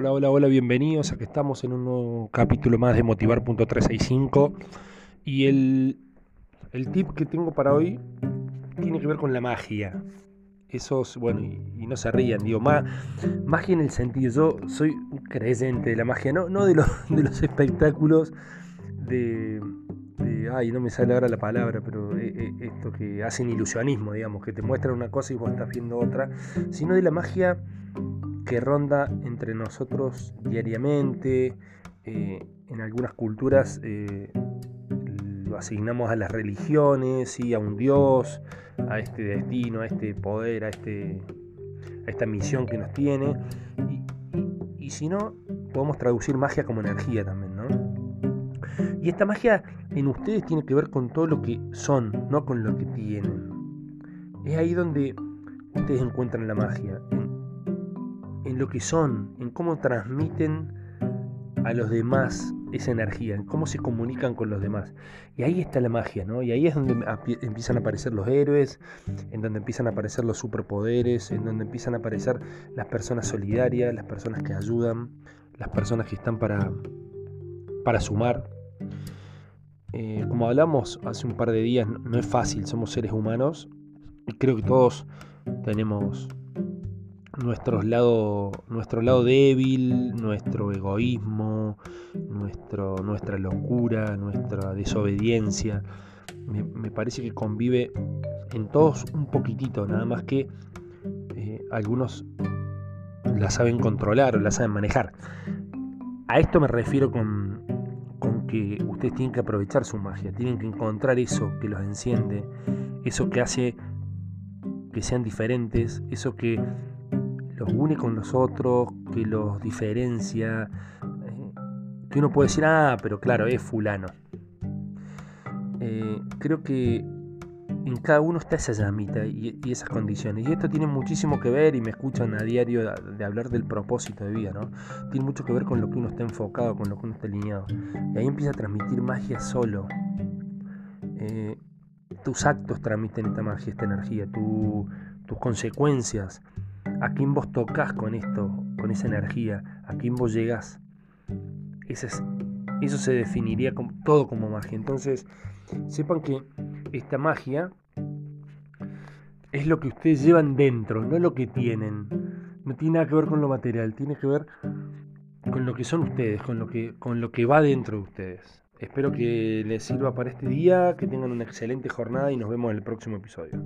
Hola, hola, hola, bienvenidos. Aquí estamos en un nuevo capítulo más de Motivar.365. Y el, el tip que tengo para hoy tiene que ver con la magia. Esos, bueno, y, no se rían, digo, magia en el sentido, yo soy un creyente de la magia, no, no de, los, de los espectáculos de, ay, no me sale ahora la palabra, pero eh, eh, esto que hacen ilusionismo, digamos, que te muestran una cosa y vos estás viendo otra, sino de la magia que ronda entre nosotros diariamente. Eh, en algunas culturas eh, lo asignamos a las religiones, y a un dios, a este destino, a este poder, a, este, a esta misión que nos tiene. Y, si no, podemos traducir magia como energía también, ¿no? Y esta magia en ustedes tiene que ver con todo lo que son, no con lo que tienen. Es ahí donde ustedes encuentran la magia, en lo que son, en cómo transmiten a los demás esa energía, en cómo se comunican con los demás. Y ahí está la magia, ¿no? Y ahí es donde empiezan a aparecer los héroes, en donde empiezan a aparecer los superpoderes, en donde empiezan a aparecer las personas solidarias, las personas que ayudan, las personas que están para, para sumar. Eh, como hablamos hace un par de días, no es fácil, somos seres humanos y creo que todos tenemos nuestro lado, nuestro lado débil, nuestro egoísmo, nuestro, nuestra locura, nuestra desobediencia. Me, parece que convive en todos un poquitito, nada más que eh, algunos la saben controlar o la saben manejar. A esto me refiero con, con que ustedes tienen que aprovechar su magia, tienen que encontrar eso que los enciende, eso que hace que sean diferentes, eso que los une con los otros, que los diferencia, eh, que uno puede decir, ah, pero claro, es fulano. Eh, creo que en cada uno está esa llamita y, esas condiciones. Y esto tiene muchísimo que ver, y me escuchan a diario de, hablar del propósito de vida, ¿no? Tiene mucho que ver con lo que uno está enfocado, con lo que uno está alineado. Y ahí empieza a transmitir magia solo. Eh, tus actos transmiten esta magia, esta energía, tus consecuencias a quién vos tocas con esto, con esa energía, a quién vos llegás. eso se definiría todo como magia. Entonces, sepan que esta magia es lo que ustedes llevan dentro, no lo que tienen. No tiene nada que ver con lo material, tiene que ver con lo que son ustedes, con lo que, con lo que va dentro de ustedes. Espero que les sirva para este día, que tengan una excelente jornada y nos vemos en el próximo episodio.